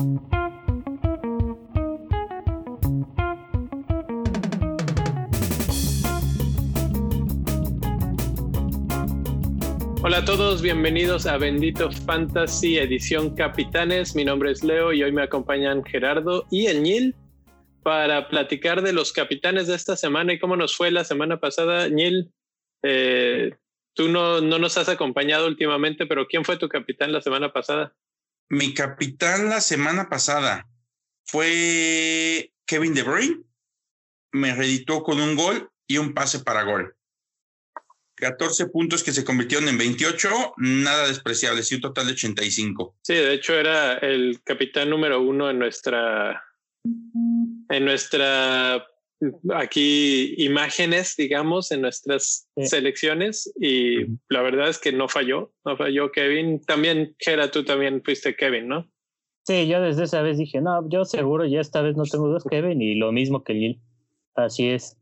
Hola a todos, bienvenidos a Bendito Fantasy Edición Capitanes. Mi nombre es Leo y hoy me acompañan Gerardo y el Nil para platicar de los capitanes de esta semana y cómo nos fue la semana pasada. Nil, eh, tú no, no nos has acompañado últimamente, pero ¿quién fue tu capitán la semana pasada? Mi capitán la semana pasada fue Kevin De Bruyne. Me reeditó con un gol y un pase para gol. 14 puntos que se convirtieron en 28, nada despreciable, sí, un total de 85. Sí, de hecho era el capitán número uno en nuestra, en nuestra, aquí imágenes, digamos, en nuestras selecciones y la verdad es que no falló, no falló Kevin. También, Gera, tú también fuiste Kevin, ¿no? Sí, yo desde esa vez dije, no, yo seguro ya esta vez no tengo dos Kevin y lo mismo que Lil. Así es.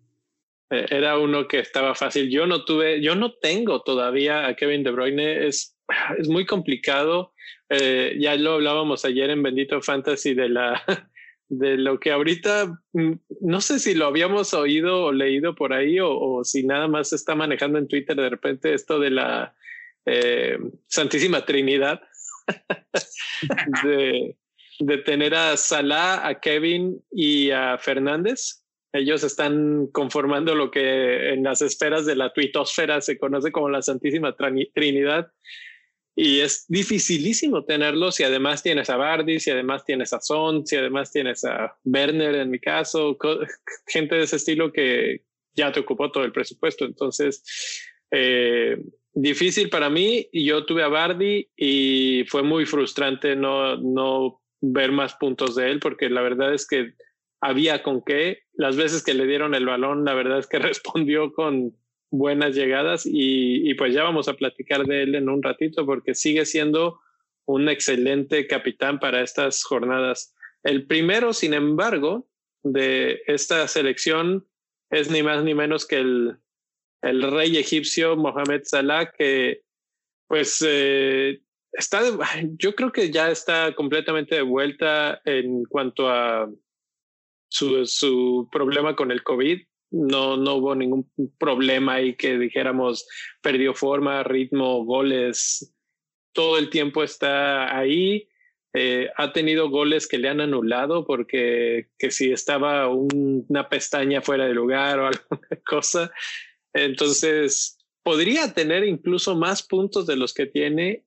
Eh, era uno que estaba fácil. Yo no tuve, yo no tengo todavía a Kevin De Bruyne. Es, es muy complicado. Eh, ya lo hablábamos ayer en Bendito Fantasy de la de lo que ahorita mm, no sé si lo habíamos oído o leído por ahí o, si nada más se está manejando en Twitter de repente esto de la eh, Santísima Trinidad de, de tener a Salah, a Kevin y a Fernández ellos están conformando lo que en las esferas de la tuitosfera se conoce como la Santísima Trinidad. Y es dificilísimo tenerlos si además tienes a Bardi, si además tienes a Son, si además tienes a Werner en mi caso, gente de ese estilo que ya te ocupó todo el presupuesto. Entonces, eh, difícil para mí. Yo tuve a Bardi y fue muy frustrante no, no ver más puntos de él porque la verdad es que había con qué. Las veces que le dieron el balón, la verdad es que respondió con buenas llegadas y, pues ya vamos a platicar de él en un ratito porque sigue siendo un excelente capitán para estas jornadas. El primero, sin embargo, de esta selección es ni más ni menos que el, el rey egipcio Mohamed Salah, que pues eh, está, yo creo que ya está completamente de vuelta en cuanto a su, su problema con el COVID. No, no hubo ningún problema ahí que dijéramos perdió forma, ritmo, goles. Todo el tiempo está ahí. Eh, ha tenido goles que le han anulado porque que si estaba una pestaña fuera de lugar o alguna cosa. Entonces, podría tener incluso más puntos de los que tiene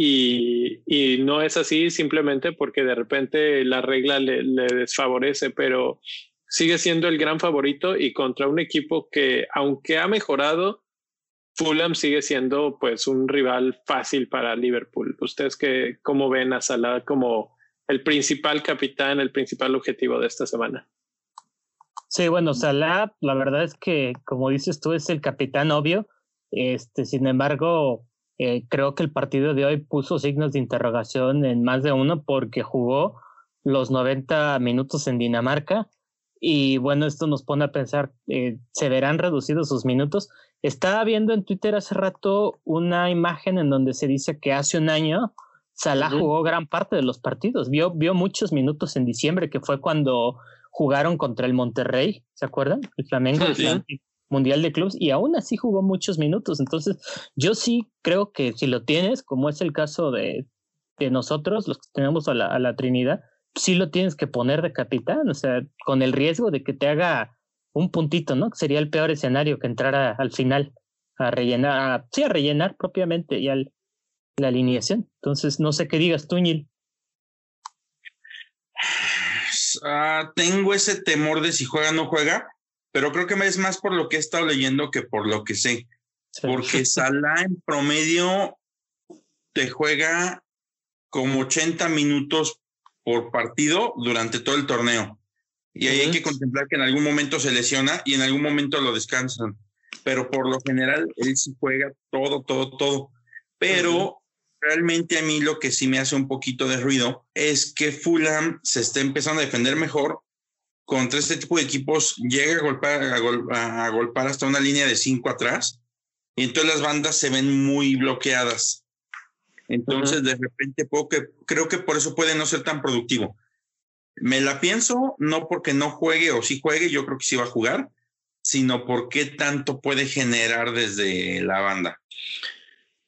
y, no es así simplemente porque de repente la regla le, desfavorece, pero sigue siendo el gran favorito y contra un equipo que, aunque ha mejorado, Fulham sigue siendo pues un rival fácil para Liverpool. ¿Ustedes que, cómo ven a Salah como el principal capitán, el principal objetivo de esta semana? Sí, bueno, Salah, la verdad es que, como dices tú, es el capitán obvio. Este, sin embargo, eh, creo que el partido de hoy puso signos de interrogación en más de uno porque jugó los 90 minutos en Dinamarca y bueno, esto nos pone a pensar, eh, ¿se verán reducidos sus minutos? Estaba viendo en Twitter hace rato una imagen en donde se dice que hace un año Salah jugó gran parte de los partidos, vio, vio muchos minutos en diciembre, que fue cuando jugaron contra el Monterrey, ¿se acuerdan? El Flamengo. Mundial de Clubs y aún así jugó muchos minutos. Entonces, yo sí creo que si lo tienes, como es el caso de, de nosotros, los que tenemos a la, a la, Trinidad, sí lo tienes que poner de capitán, o sea, con el riesgo de que te haga un puntito, ¿no? Sería el peor escenario que entrara al final a rellenar, sí, a rellenar propiamente ya la alineación. Entonces, no sé qué digas tú, ah, tengo ese temor de si juega o no juega, pero creo que es más por lo que he estado leyendo que por lo que sé. Porque Salah en promedio te juega como 80 minutos por partido durante todo el torneo. Y ahí hay que contemplar que en algún momento se lesiona y en algún momento lo descansan. Pero por lo general, él sí juega todo, todo, todo. Pero realmente a mí lo que sí me hace un poquito de ruido es que Fulham se está empezando a defender mejor contra este tipo de equipos llega a golpear, a, golpear hasta una línea de cinco atrás y entonces las bandas se ven muy bloqueadas. Entonces, de repente, puedo que, creo que por eso puede no ser tan productivo. Me la pienso, no porque no juegue o sí juegue, yo creo que sí va a jugar, sino porque tanto puede generar desde la banda.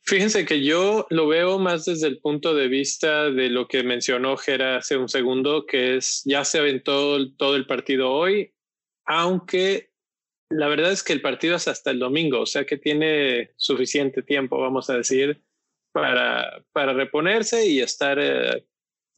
Fíjense que yo lo veo más desde el punto de vista de lo que mencionó Gera hace un segundo, que es ya se aventó todo el partido hoy, aunque la verdad es que el partido es hasta el domingo, o sea que tiene suficiente tiempo, vamos a decir, para, para reponerse y estar, eh,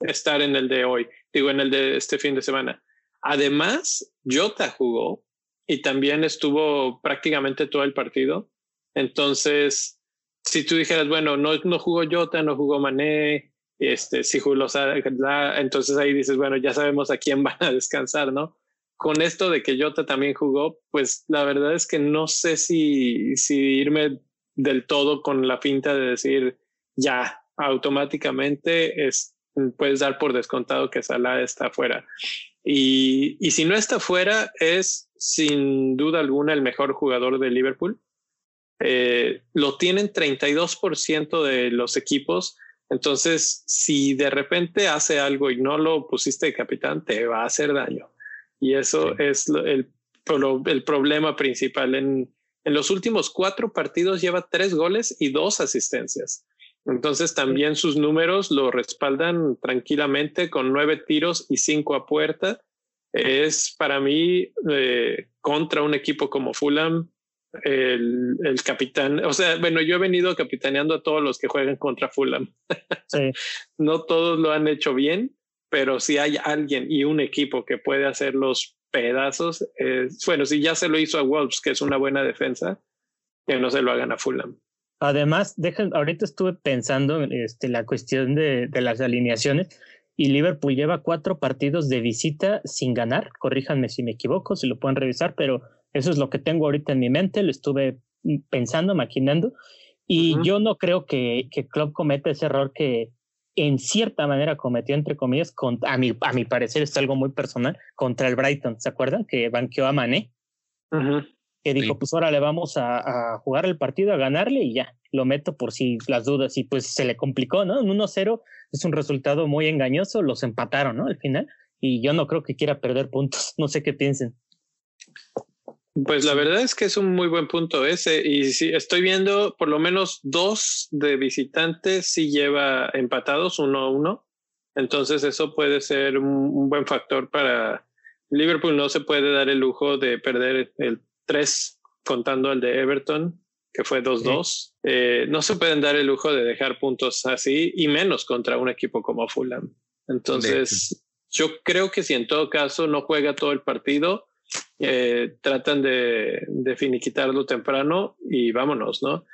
estar en el de hoy, digo, en el de este fin de semana. Además, Jota jugó y también estuvo prácticamente todo el partido. Entonces, si tú dijeras, bueno, no, no jugó Jota, no jugó Mané, este, si jugó entonces ahí dices, bueno, ya sabemos a quién van a descansar, ¿no? Con esto de que Jota también jugó, pues la verdad es que no sé si, si irme del todo con la finta de decir, ya, automáticamente es, puedes dar por descontado que Salah está fuera. Y, y si no está fuera, es sin duda alguna el mejor jugador de Liverpool eh, lo tienen 32% de los equipos. Entonces, si de repente hace algo y no lo pusiste de capitán, te va a hacer daño. Y eso es el, el, problema principal. En, en los últimos cuatro partidos lleva tres goles y dos asistencias. Entonces también sus números lo respaldan tranquilamente con nueve tiros y cinco a puerta. Es para mí eh, contra un equipo como Fulham el, el, capitán. O sea, bueno, yo he venido capitaneando a todos los que juegan contra Fulham. Sí. no todos lo han hecho bien, pero si hay alguien y un equipo que puede hacer los pedazos, bueno, si ya se lo hizo a Wolves, que es una buena defensa, que no se lo hagan a Fulham. Además, dejen, ahorita estuve pensando en este, la cuestión de, de las alineaciones y Liverpool lleva cuatro partidos de visita sin ganar. Corríjanme si me equivoco, si lo pueden revisar, pero eso es lo que tengo ahorita en mi mente, lo estuve pensando, maquinando, y yo no creo que, que Klopp cometa ese error que en cierta manera cometió, entre comillas, con, a, mi, a mi parecer es algo muy personal, contra el Brighton, ¿se acuerdan? Que banqueó a Mané. Que dijo, pues ahora le vamos a, a, jugar el partido, a ganarle y ya, lo meto por si las dudas. Y pues se le complicó, ¿no? Un 1-0 es un resultado muy engañoso, los empataron, ¿no? Al final. Y yo no creo que quiera perder puntos, no sé qué piensen. Pues la verdad es que es un muy buen punto ese. Y sí, estoy viendo por lo menos dos de visitantes si lleva empatados uno a uno. Entonces eso puede ser un, buen factor para Liverpool. No se puede dar el lujo de perder el 3 contando el de Everton, que fue 2-2. Eh, no se pueden dar el lujo de dejar puntos así y menos contra un equipo como Fulham. Entonces, yo creo que si en todo caso no juega todo el partido, eh, tratan de, de, finiquitarlo temprano y vámonos, ¿no?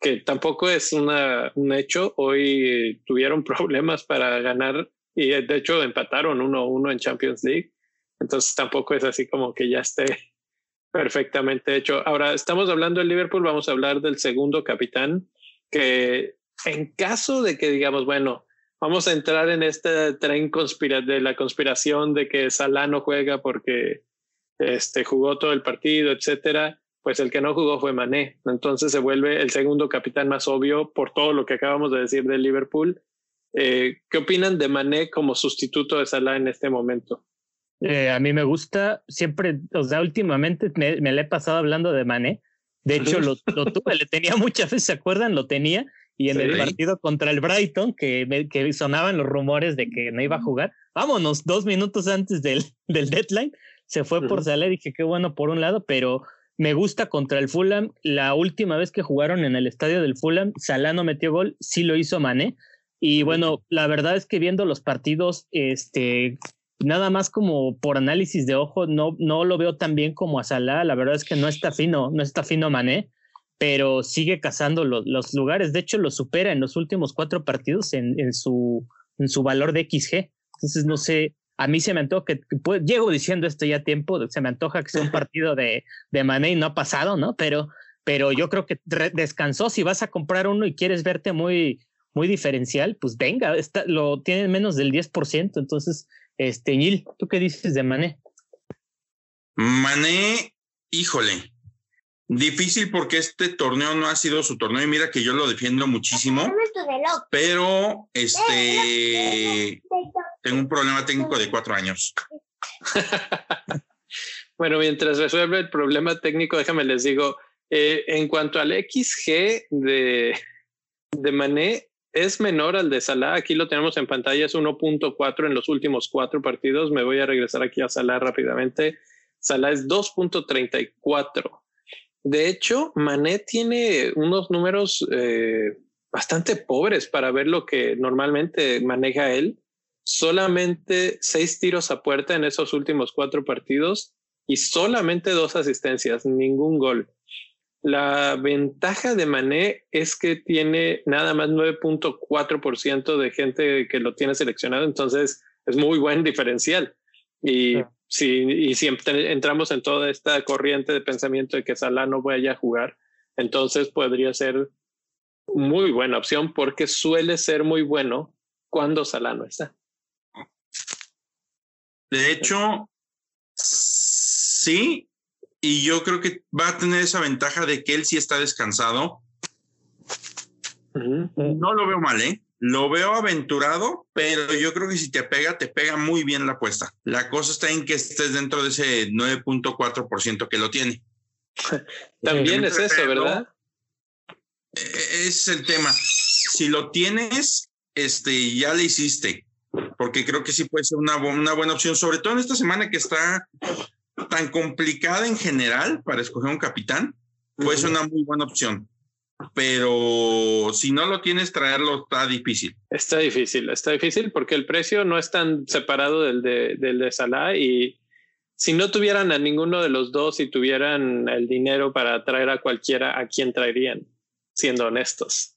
Que tampoco es una, un hecho. Hoy tuvieron problemas para ganar y de hecho empataron 1-1 en Champions League. Entonces tampoco es así como que ya esté perfectamente hecho. Ahora estamos hablando del Liverpool, vamos a hablar del segundo capitán, que en caso de que digamos, bueno, vamos a entrar en este tren de la conspiración de que Salah no juega porque este, jugó todo el partido, etcétera, pues el que no jugó fue Mané. Entonces se vuelve el segundo capitán más obvio por todo lo que acabamos de decir del Liverpool. Eh, ¿Qué opinan de Mané como sustituto de Salah en este momento? Eh, a mí me gusta, siempre, o sea, últimamente me, me le he pasado hablando de Mané. De hecho, lo, lo, tuve, le tenía muchas veces, ¿se acuerdan? Lo tenía. Y en el partido contra el Brighton, que, que sonaban los rumores de que no iba a jugar, vámonos, dos minutos antes del, del deadline, se fue por Salah, dije qué bueno por un lado, pero me gusta contra el Fulham. La última vez que jugaron en el estadio del Fulham, Salah no metió gol, sí lo hizo Mané. Y bueno, la verdad es que viendo los partidos, este, nada más como por análisis de ojo, no, no lo veo tan bien como a Salah. La verdad es que no está fino, no está fino Mané, pero sigue cazando los, los lugares. De hecho, lo supera en los últimos cuatro partidos en, en, su, en su valor de XG. Entonces, no sé, a mí se me antoja que, llego diciendo esto ya a tiempo, se me antoja que sea un partido de, de Mané y no ha pasado, ¿no? Pero, pero yo creo que descansó. Si vas a comprar uno y quieres verte muy, muy diferencial, pues venga, está, lo tienen menos del 10%. Entonces, este, Gil, ¿tú qué dices de Mané? Mané, híjole, Difícil porque este torneo no ha sido su torneo y mira que yo lo defiendo muchísimo, pero este tengo un problema técnico de cuatro años. bueno, mientras resuelve el problema técnico, déjame les digo, eh, en cuanto al XG de, de Mané, es menor al de Salah. Aquí lo tenemos en pantalla, es 1.4 en los últimos cuatro partidos. Me voy a regresar aquí a Salah rápidamente. Salah es 2.34. De hecho, Mané tiene unos números eh, bastante pobres para ver lo que normalmente maneja él. Solamente seis tiros a puerta en esos últimos cuatro partidos y solamente dos asistencias, ningún gol. La ventaja de Mané es que tiene nada más 9.4% de gente que lo tiene seleccionado, entonces es muy buen diferencial. Y si, y si entramos en toda esta corriente de pensamiento de que Salah no vaya a jugar, entonces podría ser muy buena opción porque suele ser muy bueno cuando Salah no está. De hecho, sí, y yo creo que va a tener esa ventaja de que él sí está descansado. No lo veo mal, ¿eh? Lo veo aventurado, pero yo creo que si te pega, te pega muy bien la apuesta. La cosa está en que estés dentro de ese 9.4% que lo tiene. También es eso, ¿verdad? E-, es el tema. Si lo tienes, este, ya le hiciste, porque creo que sí puede ser una, una buena opción, sobre todo en esta semana que está tan complicada en general para escoger un capitán, pues una muy buena opción. Pero si no lo tienes, traerlo está difícil. Está difícil, está difícil porque el precio no es tan separado del de, del de Salah y si no tuvieran a ninguno de los dos y tuvieran el dinero para traer a cualquiera, ¿a quién traerían? Siendo honestos.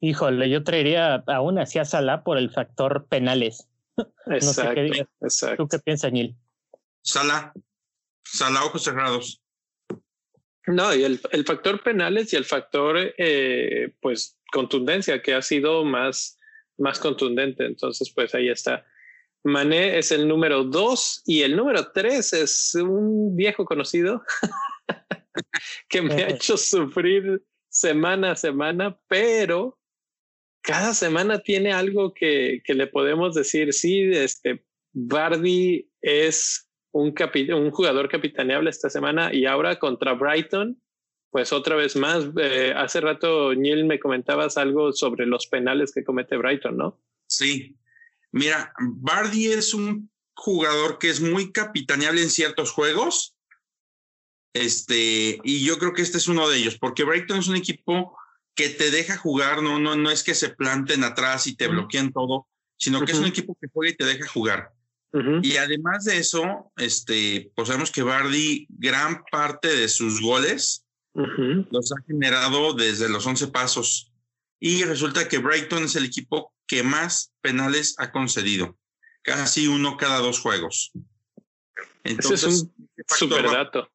Híjole, yo traería aún así a Salah por el factor penales. Exacto, exacto. ¿Tú qué piensas, Neil? Sala, sala ojos cerrados. No, y el, el factor penales y el factor, eh, pues, contundencia, que ha sido más, más contundente. Entonces, pues ahí está. Mané es el número dos y el número tres es un viejo conocido que me ha hecho sufrir semana a semana, pero cada semana tiene algo que, que le podemos decir, sí, este, Bardi es un, un jugador capitaneable esta semana y ahora contra Brighton, pues otra vez más, eh, hace rato Neil me comentabas algo sobre los penales que comete Brighton, ¿no? Sí, mira, Bardi es un jugador que es muy capitaneable en ciertos juegos, este, y yo creo que este es uno de ellos, porque Brighton es un equipo que te deja jugar, no, no, no es que se planten atrás y te bloqueen todo, sino que es un equipo que juega y te deja jugar. Y además de eso, este, pues sabemos que Bardi, gran parte de sus goles los ha generado desde los 11 pasos. Y resulta que Brighton es el equipo que más penales ha concedido, casi uno cada dos juegos. Entonces, es un super dato.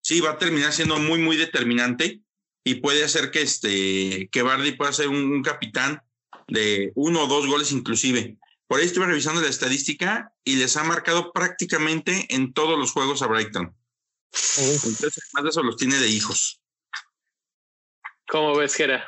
sí, va a terminar siendo muy, muy determinante y puede hacer que, este, que Bardi pueda ser un capitán de uno o dos goles inclusive. Por ahí estuve revisando la estadística y les ha marcado prácticamente en todos los juegos a Brighton. Entonces, además de eso, los tiene de hijos. ¿Cómo ves, Gera?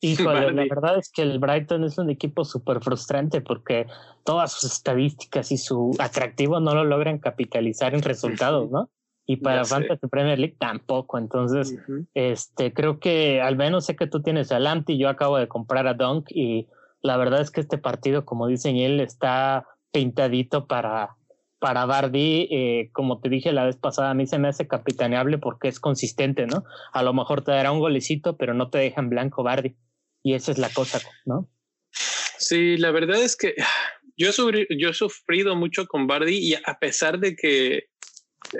Híjole, la verdad es que el Brighton es un equipo súper frustrante porque todas sus estadísticas y su atractivo no lo logran capitalizar en resultados, ¿no? Y para Fantasy Premier League tampoco. Entonces, este, creo que al menos sé que tú tienes a y yo acabo de comprar a Dunk y la verdad es que este partido, como dice él, está pintadito para, para Bardi. Eh, como te dije la vez pasada, a mí se me hace capitaneable porque es consistente, ¿no? A lo mejor te dará un golecito, pero no te deja en blanco Bardi. Y esa es la cosa, ¿no? Sí, la verdad es que yo he, yo he sufrido mucho con Bardi y a pesar de que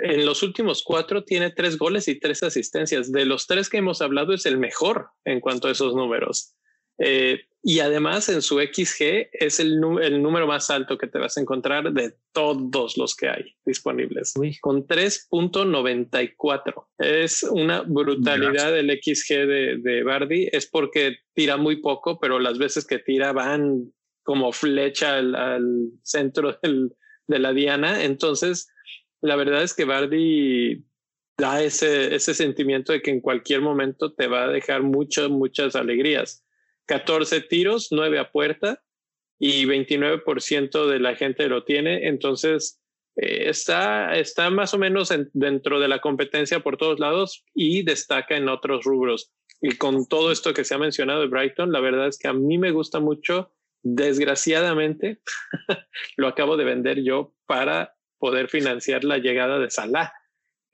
en los últimos cuatro tiene tres goles y tres asistencias. De los tres que hemos hablado es el mejor en cuanto a esos números. Eh, y además en su XG es el, el, número más alto que te vas a encontrar de todos los que hay disponibles, con 3.94. Es una brutalidad el XG de, de Bardi. Es porque tira muy poco, pero las veces que tira van como flecha al, al centro del, de la diana. Entonces, la verdad es que Bardi da ese, ese sentimiento de que en cualquier momento te va a dejar muchas, muchas alegrías. 14 tiros, 9 a puerta y 29% de la gente lo tiene. Entonces, eh, está, está más o menos dentro de la competencia por todos lados y destaca en otros rubros. Y con todo esto que se ha mencionado de Brighton, la verdad es que a mí me gusta mucho. Desgraciadamente, lo acabo de vender yo para poder financiar la llegada de Salah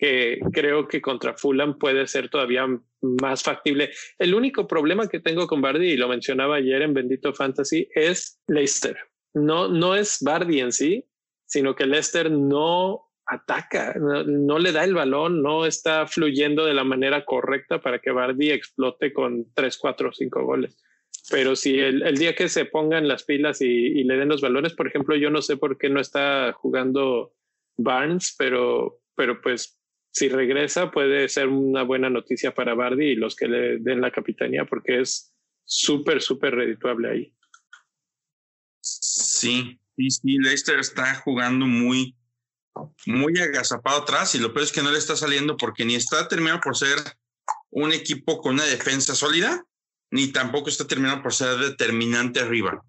que creo que contra Fulham puede ser todavía más factible. El único problema que tengo con Bardi, y lo mencionaba ayer en Bendito Fantasy, es Leicester. No, no es Bardi en sí, sino que Leicester no ataca, no, le da el balón, no está fluyendo de la manera correcta para que Bardi explote con 3, 4, 5 goles. Pero si el, día que se pongan las pilas y, y, le den los balones, por ejemplo, yo no sé por qué no está jugando Barnes, pero, pero pues si regresa puede ser una buena noticia para Bardi y los que le den la capitanía porque es súper, súper redituable ahí. Sí, sí, sí, Leicester está jugando muy, muy agazapado atrás y lo peor es que no le está saliendo porque ni está terminado por ser un equipo con una defensa sólida, ni tampoco está terminado por ser determinante arriba.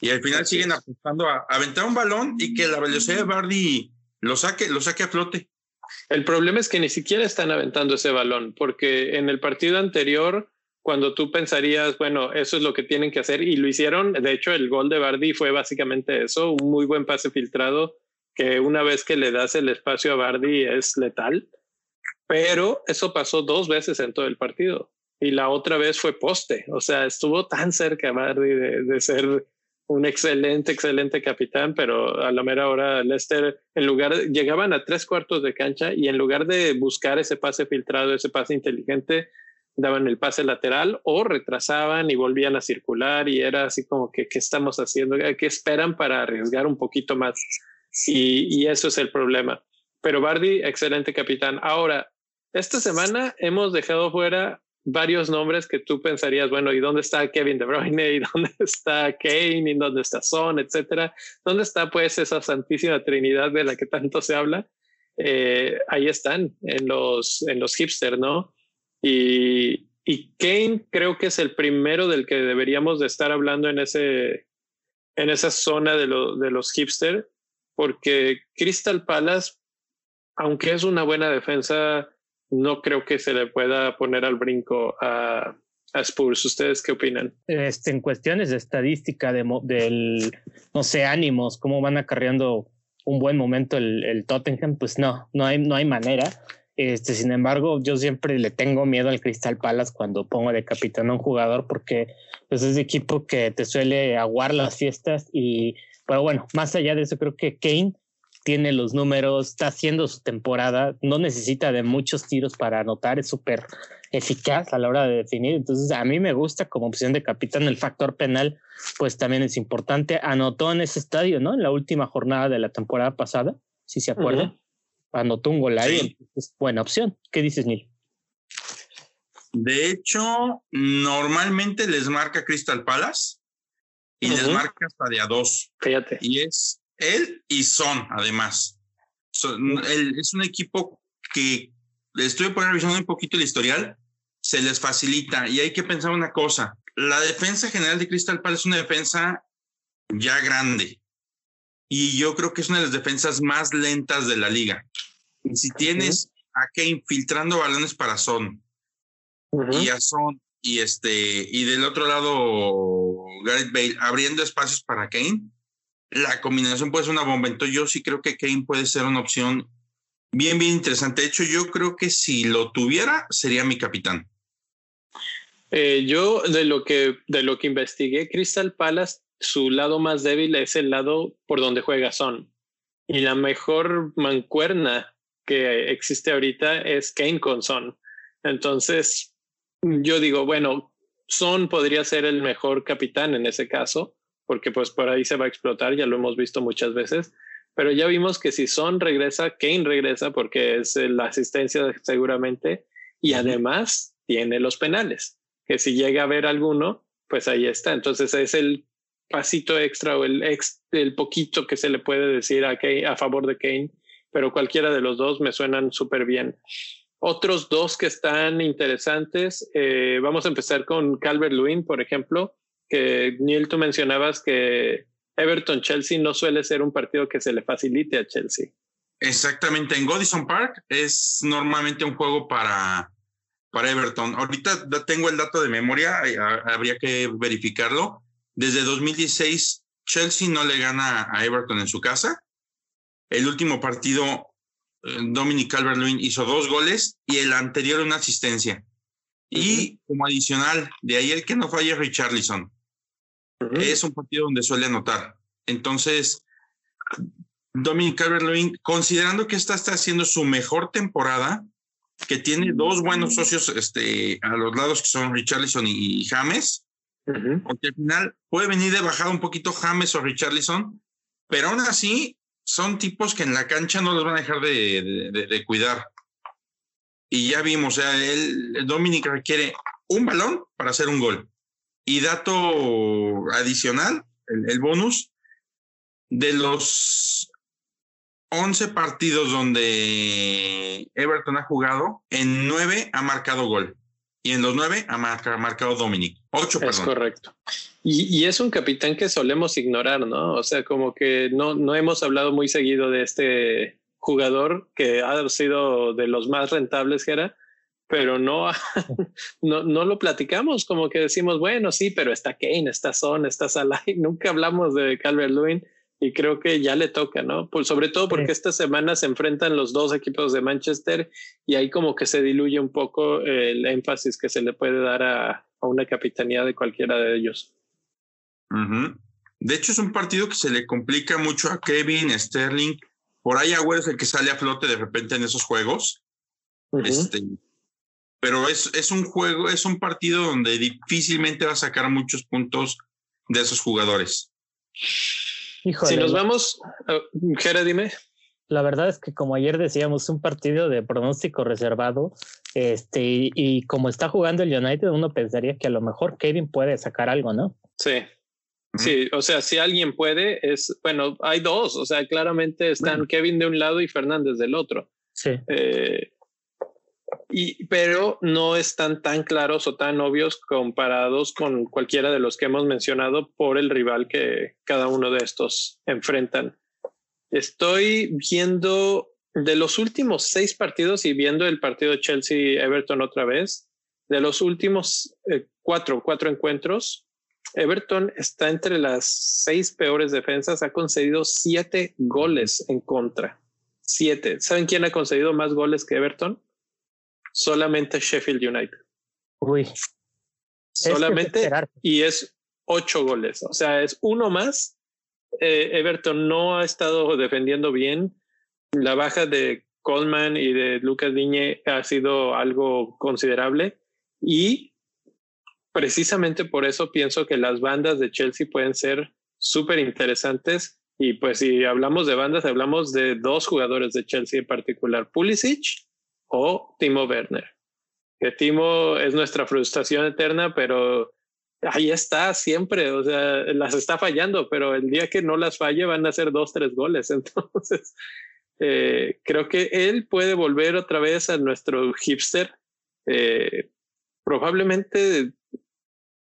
Y al final siguen apostando a, aventar un balón y que la velocidad de Bardi lo saque, lo saque a flote. El problema es que ni siquiera están aventando ese balón, porque en el partido anterior, cuando tú pensarías, bueno, eso es lo que tienen que hacer, y lo hicieron, de hecho, el gol de Bardi fue básicamente eso, un muy buen pase filtrado, que una vez que le das el espacio a Bardi es letal, pero eso pasó dos veces en todo el partido. Y la otra vez fue poste, o sea, estuvo tan cerca Bardi de, de ser un excelente, excelente capitán, pero a la mera hora Lester, en lugar, llegaban a tres cuartos de cancha y en lugar de buscar ese pase filtrado, ese pase inteligente, daban el pase lateral o retrasaban y volvían a circular y era así como que, ¿qué estamos haciendo? ¿Qué esperan para arriesgar un poquito más? Y, y eso es el problema. Pero Bardi, excelente capitán. Ahora, esta semana hemos dejado fuera varios nombres que tú pensarías, bueno, ¿y dónde está Kevin De Bruyne? ¿Y dónde está Kane? ¿Y dónde está Son? Etcétera. ¿Dónde está pues esa santísima trinidad de la que tanto se habla? Eh, ahí están, en los, en los hipster, ¿no? Y, y Kane creo que es el primero del que deberíamos de estar hablando en, ese, en esa zona de, de los hipster, porque Crystal Palace, aunque es una buena defensa, no creo que se le pueda poner al brinco a, a Spurs. ¿Ustedes qué opinan? Este, en cuestiones de estadística, de, del, no sé, ánimos, cómo van acarreando un buen momento el, el, Tottenham, pues no, no hay, no hay manera. Este, sin embargo, yo siempre le tengo miedo al Crystal Palace cuando pongo de capitán a un jugador porque pues, es de equipo que te suele aguar las fiestas y, pero bueno, más allá de eso, creo que Kane tiene los números, está haciendo su temporada, no necesita de muchos tiros para anotar, es súper eficaz a la hora de definir. Entonces, a mí me gusta como opción de capitán. El factor penal, pues también es importante. Anotó en ese estadio, ¿no? En la última jornada de la temporada pasada, si se acuerdan. Anotó un gol ahí, es buena opción. ¿Qué dices, Neil? De hecho, normalmente les marca Crystal Palace y les marca hasta de a dos. Fíjate. Y es él y Son, además. es un equipo que estoy por revisando un poquito el historial, se les facilita y hay que pensar una cosa. La defensa general de Crystal Palace es una defensa ya grande y yo creo que es una de las defensas más lentas de la liga. Y si tienes a Kane filtrando balones para Son y a Son y este y del otro lado Gareth Bale abriendo espacios para Kane, la combinación puede ser una bomba. Yo sí creo que Kane puede ser una opción bien, bien interesante. De hecho, yo creo que si lo tuviera, sería mi capitán. Eh, yo de lo que de lo que investigué, Crystal Palace, su lado más débil es el lado por donde juega Son. Y la mejor mancuerna que existe ahorita es Kane con Son. Entonces, yo digo, bueno, Son podría ser el mejor capitán en ese caso, porque pues por ahí se va a explotar, ya lo hemos visto muchas veces, pero ya vimos que si Son regresa, Kane regresa porque es la asistencia seguramente y además tiene los penales, que si llega a haber alguno, pues ahí está. Entonces es el pasito extra o el, ex, el poquito que se le puede decir a, Kane, a favor de Kane pero cualquiera de los dos me suenan súper bien. Otros dos que están interesantes, eh, vamos a empezar con Calvert Lewin, por ejemplo, que Neil, tú mencionabas que Everton-Chelsea no suele ser un partido que se le facilite a Chelsea. Exactamente, en Godison Park es normalmente un juego para, para Everton. Ahorita tengo el dato de memoria, habría que verificarlo. Desde 2016, Chelsea no le gana a Everton en su casa. El último partido, eh, Dominic Calvert-Lewin hizo dos goles y el anterior una asistencia. Y como adicional, de ahí el que no falla es Richarlison. Es un partido donde suele anotar. Entonces, Dominic Calvert-Lewin, considerando que esta está haciendo su mejor temporada, que tiene dos buenos socios este, a los lados que son Richarlison y, James, porque al final puede venir de bajada un poquito James o Richarlison, pero aún así son tipos que en la cancha no los van a dejar de, cuidar. Y ya vimos, o sea, el Dominic requiere un balón para hacer un gol. Y dato adicional, el bonus, de los 11 partidos donde Everton ha jugado, en 9 ha marcado gol. Y en los 9 ha, marcado Dominic. 8, Es correcto. Y, es un capitán que solemos ignorar, ¿no? O sea, como que no, no hemos hablado muy seguido de este jugador que ha sido de los más rentables que era, pero no, no, no lo platicamos, como que decimos, bueno, sí, pero está Kane, está Son, está Salah, nunca hablamos de Calvert Lewin y creo que ya le toca, ¿no? Pues sobre todo porque esta semana se enfrentan los dos equipos de Manchester y ahí como que se diluye un poco el énfasis que se le puede dar a, una capitanía de cualquiera de ellos. De hecho, es un partido que se le complica mucho a Kevin, Sterling. Por ahí Agüero es el que sale a flote de repente en esos juegos. este, pero es, es un juego, es un partido donde difícilmente va a sacar muchos puntos de esos jugadores si nos vamos, Jera, dime. La verdad es que como ayer decíamos, un partido de pronóstico reservado, este, y, como está jugando el United, uno pensaría que a lo mejor Kevin puede sacar algo, ¿no? Sí. Sí, o sea, si alguien puede, es, bueno, hay dos, o sea, claramente están Kevin de un lado y Fernández del otro. Sí. Eh, y, pero no están tan claros o tan obvios comparados con cualquiera de los que hemos mencionado por el rival que cada uno de estos enfrentan. Estoy viendo de los últimos seis partidos y viendo el partido Chelsea-Everton otra vez, de los últimos eh, cuatro, cuatro encuentros, Everton está entre las seis peores defensas, ha concedido siete goles en contra. Siete. ¿Saben quién ha concedido más goles que Everton? Solamente Sheffield United. Uy. Solamente y es ocho goles. O sea, es uno más. Eh, Everton no ha estado defendiendo bien. La baja de Coleman y de Lucas Diñe ha sido algo considerable y precisamente por eso pienso que las bandas de Chelsea pueden ser súper interesantes y pues si hablamos de bandas hablamos de dos jugadores de Chelsea en particular, Pulisic o Timo Werner. Que Timo es nuestra frustración eterna, pero ahí está siempre, o sea, las está fallando, pero el día que no las falle van a ser dos, tres goles. Entonces, eh, creo que él puede volver otra vez a nuestro hipster. Eh, probablemente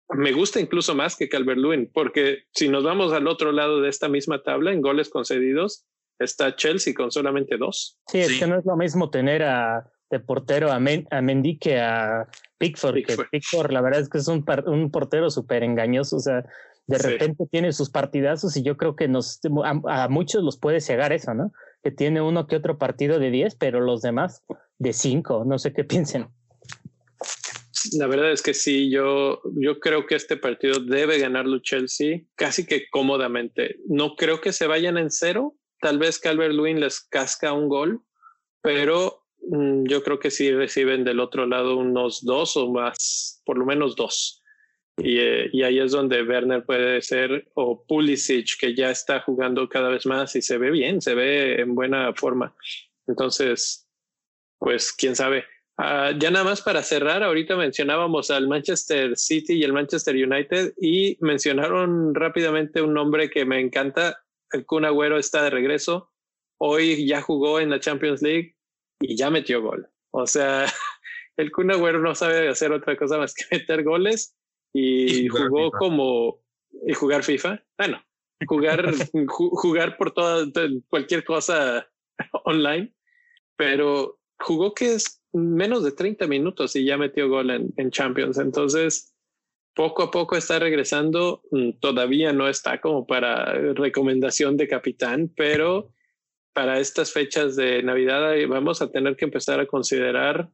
me gusta incluso más que Calvert Lewin, porque si nos vamos al otro lado de esta misma tabla en goles concedidos, está Chelsea con solamente dos. Sí, es que no es lo mismo tener a de portero a, Mendy que a Pickford, que Pickford la verdad es que es un, un portero súper engañoso, o sea, de repente tiene sus partidazos y yo creo que nos, a, muchos los puede cegar eso, ¿no? Que tiene uno que otro partido de 10, pero los demás de 5, no sé qué piensen. La verdad es que sí, yo, yo creo que este partido debe ganarlo Chelsea casi que cómodamente. No creo que se vayan en cero, tal vez Calvert Lewin les casca un gol, pero yo creo que sí reciben del otro lado unos dos o más, por lo menos dos. Y, eh, y, ahí es donde Werner puede ser, o Pulisic, que ya está jugando cada vez más y se ve bien, se ve en buena forma. Entonces, pues quién sabe. Ah, ya nada más para cerrar, ahorita mencionábamos al Manchester City y el Manchester United y mencionaron rápidamente un nombre que me encanta. El Kun Agüero está de regreso hoy ya jugó en la Champions League y ya metió gol. O sea, el Kun Agüero no sabe hacer otra cosa más que meter goles y, jugó como y jugar FIFA. Bueno, jugar jugar por toda cualquier cosa online, pero jugó que es menos de 30 minutos y ya metió gol en, en Champions. Entonces, poco a poco está regresando. Mm, todavía no está como para recomendación de capitán, pero para estas fechas de Navidad vamos a tener que empezar a considerar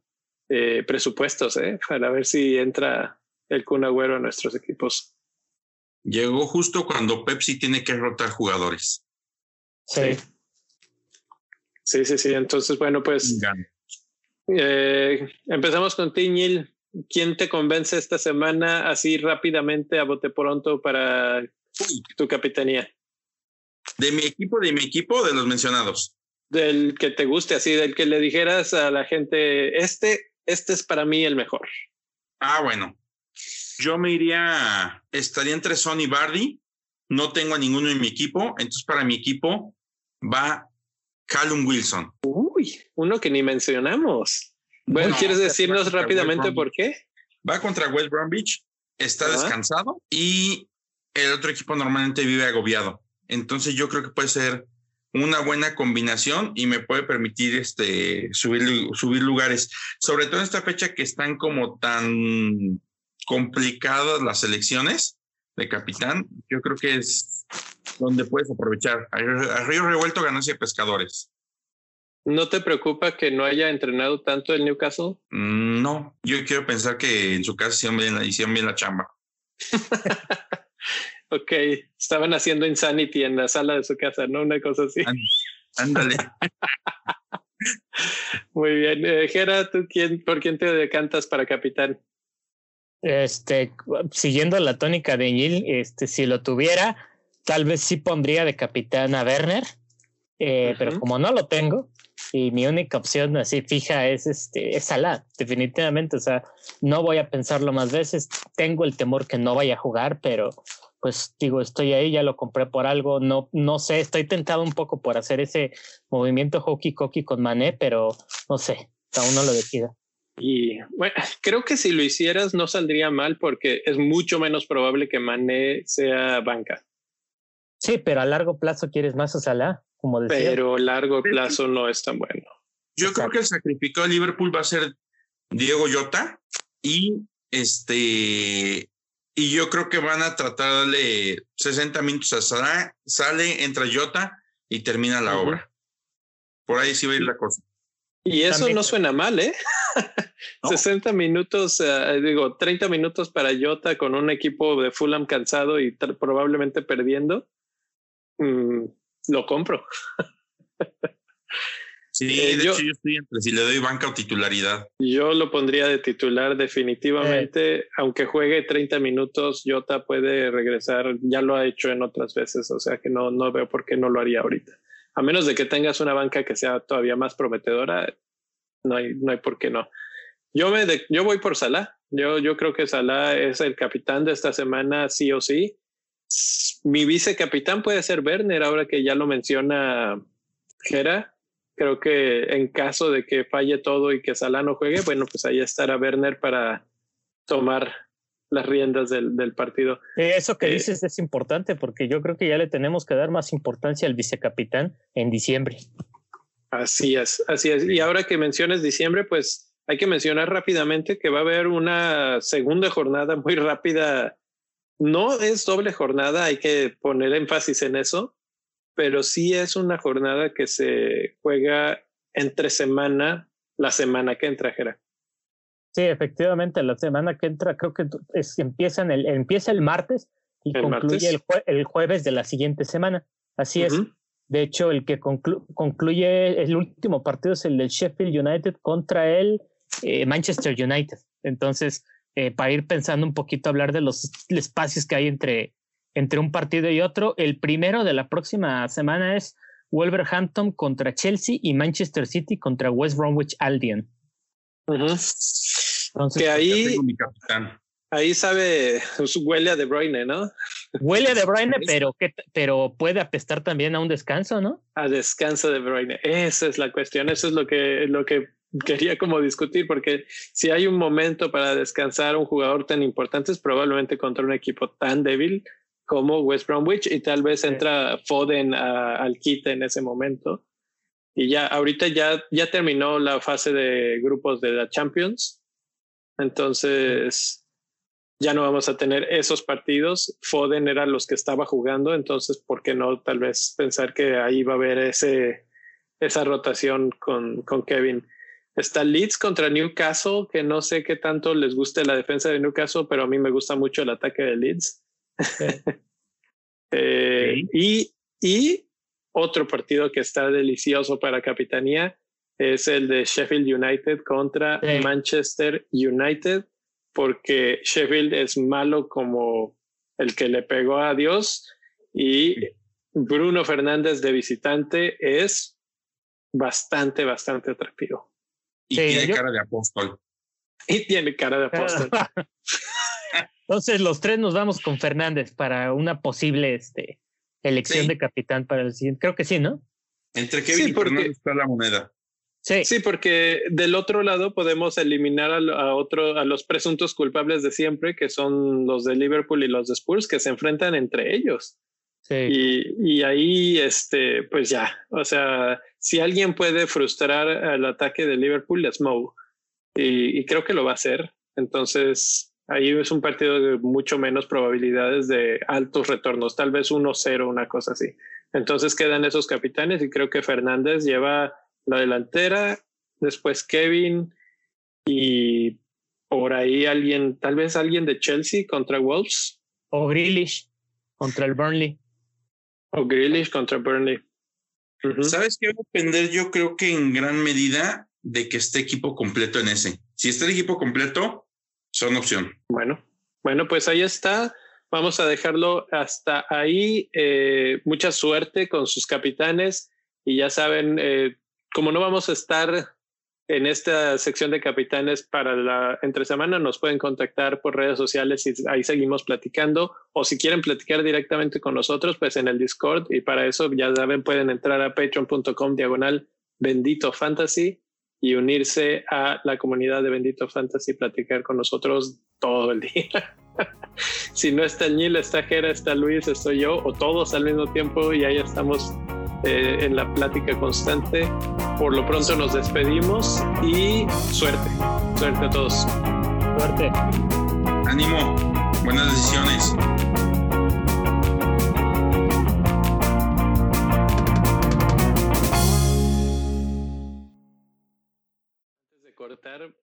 eh, presupuestos ¿eh? para ver si entra el Kun Agüero a nuestros equipos. Llegó justo cuando Pepsi tiene que rotar jugadores. Sí. Sí, sí, sí. Entonces, bueno, pues eh, empezamos con Tiñil. ¿Quién te convence esta semana así rápidamente a bote pronto para tu capitanía? De mi equipo, de mi equipo, de los mencionados. Del que te guste, así, del que le dijeras a la gente, este, este es para mí el mejor. Ah, bueno. Yo me iría, estaría entre Son y Bardi. No tengo a ninguno en mi equipo, entonces para mi equipo va Callum Wilson. Uy, uno que ni mencionamos. Bueno, ¿quieres decirnos rápidamente por qué? Va contra West Bromwich, está descansado y el otro equipo normalmente vive agobiado. Entonces yo creo que puede ser una buena combinación y me puede permitir este, subir, subir lugares. Sobre todo en esta fecha que están como tan complicadas las elecciones de capitán, yo creo que es donde puedes aprovechar. A Río Revuelto ganancia de pescadores. ¿No te preocupa que no haya entrenado tanto el Newcastle? Mm, no, yo quiero pensar que en su casa hicieron bien, hicieron bien la chamba. ok, estaban haciendo Insanity en la sala de su casa, ¿no? Una cosa así. Ándale. Muy bien. Eh, Gera, ¿tú quién, por quién te decantas para capitán? Este, siguiendo la tónica de Neil, este, si lo tuviera, tal vez sí pondría de capitán a Werner, eh, pero como no lo tengo, y mi única opción así fija es este es Salah, definitivamente, o sea, no voy a pensarlo más veces, tengo el temor que no vaya a jugar, pero pues digo, estoy ahí, ya lo compré por algo, no no sé, estoy tentado un poco por hacer ese movimiento hockey cocky con Mané, pero no sé, cada uno lo decida. Y bueno, creo que si lo hicieras no saldría mal porque es mucho menos probable que Mané sea banca. Sí, pero a largo plazo quieres más a Salah. Pero largo plazo no es tan bueno. Yo creo que el sacrificado de Liverpool va a ser Diego Jota y este y yo creo que van a tratar de darle 60 minutos a Salah, sale, entra Jota y termina la obra. Por ahí sí va a ir la cosa. Y eso no suena mal, ¿eh? 60 minutos, eh, digo, 30 minutos para Jota con un equipo de Fulham cansado y probablemente perdiendo. Mm, lo compro. Sí, eh, de yo, hecho yo estoy entre si le doy banca o titularidad. Yo lo pondría de titular definitivamente, eh. aunque juegue 30 minutos, Jota puede regresar, ya lo ha hecho en otras veces, o sea que no, no veo por qué no lo haría ahorita. A menos de que tengas una banca que sea todavía más prometedora, no hay, no hay por qué no. Yo, me yo voy por Salah. Yo, yo creo que Salah es el capitán de esta semana, sí o sí mi vicecapitán puede ser Werner, ahora que ya lo menciona Gera. Creo que en caso de que falle todo y que Salah no juegue, bueno, pues ahí estará Werner para tomar las riendas del, del partido. Eso que eh, dices es importante porque yo creo que ya le tenemos que dar más importancia al vicecapitán en diciembre. Así es, así es. Y ahora que mencionas diciembre, pues hay que mencionar rápidamente que va a haber una segunda jornada muy rápida no es doble jornada, hay que poner énfasis en eso, pero sí es una jornada que se juega entre semana, la semana que entra, Jera. Sí, efectivamente, la semana que entra creo que es, empieza, el, empieza el martes y concluye el, jueves de la siguiente semana. Así es. De hecho, el que concluye el último partido es el del Sheffield United contra el eh, Manchester United. Entonces, eh, para ir pensando un poquito, hablar de los espacios que hay entre, entre un partido y otro. El primero de la próxima semana es Wolverhampton contra Chelsea y Manchester City contra West Bromwich Albion. Entonces, que ahí, ahí sabe, huele a De Bruyne, ¿no? Huele a De Bruyne, pero, pero puede apestar también a un descanso, ¿no? A descanso de Bruyne. Esa es la cuestión. Eso es lo que, lo que quería como discutir, porque si hay un momento para descansar un jugador tan importante, es probablemente contra un equipo tan débil como West Bromwich y tal vez entra Foden al quite en ese momento. Y ya, ahorita ya, ya terminó la fase de grupos de la Champions. Entonces, ya no vamos a tener esos partidos. Foden era los que estaba jugando, entonces, ¿por qué no tal vez pensar que ahí va a haber ese, esa rotación con, con Kevin? Está Leeds contra Newcastle, que no sé qué tanto les guste la defensa de Newcastle, pero a mí me gusta mucho el ataque de Leeds. Eh, y, y otro partido que está delicioso para Capitanía es el de Sheffield United contra Manchester United, porque Sheffield es malo como el que le pegó a Dios y Bruno Fernández de visitante es bastante, bastante atractivo. Y tiene cara de apóstol. Y tiene cara de apóstol. Entonces los tres nos vamos con Fernández para una posible este, elección de capitán para el siguiente. Creo que sí, ¿no? Entre Kevin y Fernández está la moneda. Sí. sí, porque del otro lado podemos eliminar a, otro, a los presuntos culpables de siempre, que son los de Liverpool y los de Spurs, que se enfrentan entre ellos. Sí. Y, y, ahí, este, pues ya, o sea, si alguien puede frustrar al ataque de Liverpool, es Moe. Y, y, creo que lo va a hacer. Entonces, ahí es un partido de mucho menos probabilidades de altos retornos, tal vez 1-0, una cosa así. Entonces quedan esos capitanes y creo que Fernández lleva la delantera, después Kevin y por ahí alguien, tal vez alguien de Chelsea contra Wolves. O Grealish contra el Burnley. O Grealish contra Burnley. ¿Sabes qué va a depender? Yo creo que en gran medida de que esté equipo completo en ese. Si está el equipo completo, son opción. Bueno, bueno, pues ahí está. Vamos a dejarlo hasta ahí. Eh, mucha suerte con sus capitanes y ya saben, eh, como no vamos a estar en esta sección de capitanes para la entre semana, nos pueden contactar por redes sociales y ahí seguimos platicando. O si quieren platicar directamente con nosotros, pues en el Discord. Y para eso, ya saben, pueden entrar a patreon.com diagonal bendito fantasy y unirse a la comunidad de Bendito Fantasy y platicar con nosotros todo el día. si no está Nil, está Jera, está Luis, estoy yo, o todos al mismo tiempo y ahí estamos eh, en la plática constante. Por lo pronto nos despedimos y suerte, suerte a todos. Suerte. Ánimo, buenas decisiones.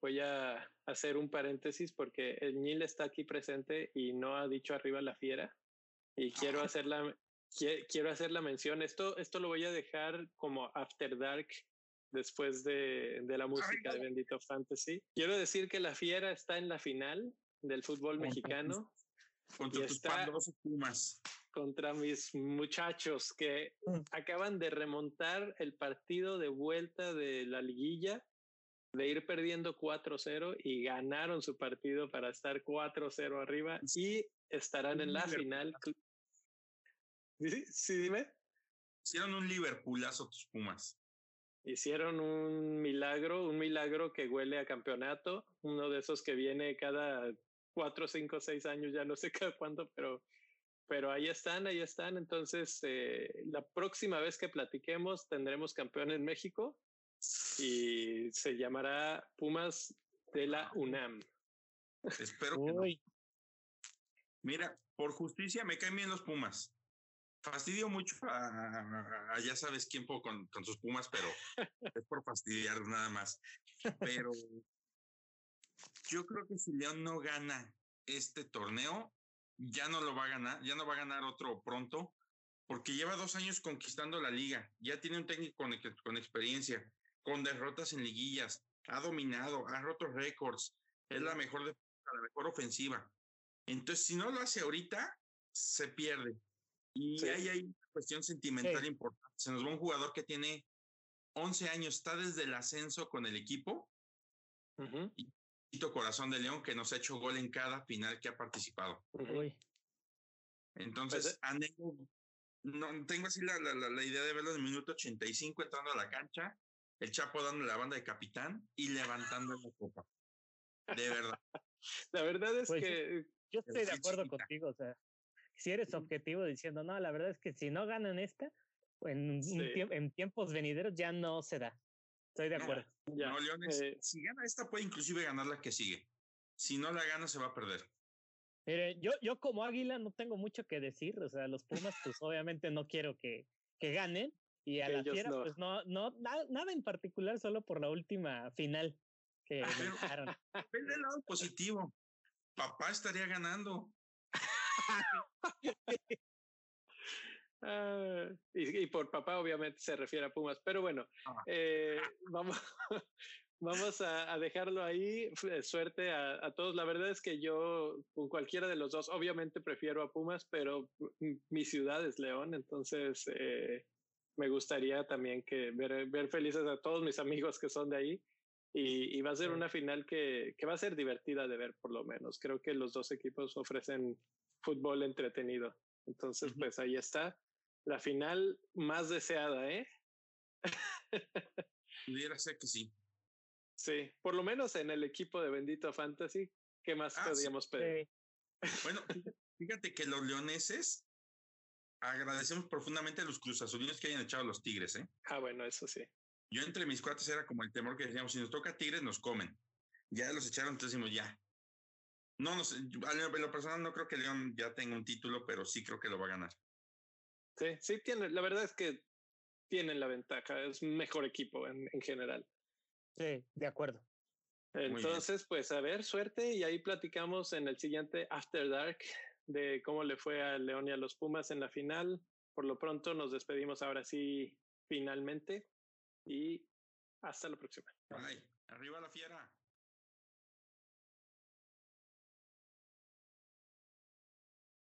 Voy a hacer un paréntesis porque el Nil está aquí presente y no ha dicho arriba la fiera. Y quiero hacer la, quiero hacer la mención. Esto, esto lo voy a dejar como After Dark después de, de la música de Bendito Fantasy. Quiero decir que la Fiera está en la final del fútbol mexicano. Contra tus Pumas. Contra mis muchachos que mm. acaban de remontar el partido de vuelta de la liguilla, de ir perdiendo 4-0 y ganaron su partido para estar 4-0 arriba y estarán en la final Sí, sí, dime. Hicieron un Liverpoolazo tus Pumas. Hicieron un milagro, un milagro que huele a campeonato, uno de esos que viene cada cuatro, cinco, seis años, ya no sé cada cuándo, pero, pero ahí están, ahí están. Entonces, eh, la próxima vez que platiquemos tendremos campeón en México y se llamará Pumas de la UNAM. Espero que no. Mira, por justicia me caen bien los Pumas fastidio mucho a, ya sabes quién puedo con, sus pumas, pero es por fastidiar nada más. Pero yo creo que si León no gana este torneo, ya no lo va a ganar, ya no va a ganar otro pronto, porque lleva dos años conquistando la liga, ya tiene un técnico con, con experiencia, con derrotas en liguillas, ha dominado, ha roto récords, es la mejor, la mejor ofensiva. Entonces, si no lo hace ahorita, se pierde. Y ahí hay una cuestión sentimental importante. Se nos va un jugador que tiene 11 años, está desde el ascenso con el equipo. Y Corazón de León, que nos ha hecho gol en cada final que ha participado. Entonces, pues, no, tengo así la, la, la, idea de verlo en el minuto 85 entrando a la cancha, el Chapo dando la banda de capitán y levantando la copa. De verdad. la verdad es pues, que... Yo estoy de acuerdo contigo, o sea, si eres objetivo diciendo, no, la verdad es que si no ganan esta, en, en tiempos venideros ya no se da. Estoy de acuerdo. No, Leones, eh, si gana esta puede inclusive ganar la que sigue. Si no la gana se va a perder. Mire, yo, yo como águila no tengo mucho que decir, o sea, los Pumas pues obviamente no quiero que, que ganen y a la fiera pues no, no, nada, en particular, solo por la última final que dejaron. Ven del lado positivo, papá estaría ganando. Ah, y, por papá obviamente se refiere a Pumas, pero bueno, ah. eh, vamos, vamos a, dejarlo ahí. Suerte a, todos. La verdad es que yo con cualquiera de los dos, obviamente prefiero a Pumas, pero mi ciudad es León, entonces eh, me gustaría también que ver, ver felices a todos mis amigos que son de ahí. Y, va a ser una final que, que va a ser divertida de ver, por lo menos. Creo que los dos equipos ofrecen fútbol entretenido. Entonces, pues ahí está la final más deseada, ¿eh? Pudiera ser que sí. Sí, por lo menos en el equipo de Bendito Fantasy, ¿qué más ah, podríamos pedir? Bueno, fíjate que los leoneses agradecemos profundamente a los cruzazulinos que hayan echado a los tigres, ¿eh? Ah, bueno, eso sí. Yo entre mis cuates era como el temor que decíamos, si nos toca tigres, nos comen. Ya los echaron, entonces decimos, ya. No, no sé, a lo personal no creo que León ya tenga un título, pero sí creo que lo va a ganar. Sí, sí tiene, la verdad es que tienen la ventaja, es un mejor equipo en, en general. Sí, de acuerdo. Entonces, pues a ver, suerte y ahí platicamos en el siguiente After Dark de cómo le fue a León y a los Pumas en la final. Por lo pronto nos despedimos ahora sí finalmente y hasta la próxima. Bye. Arriba la fiera.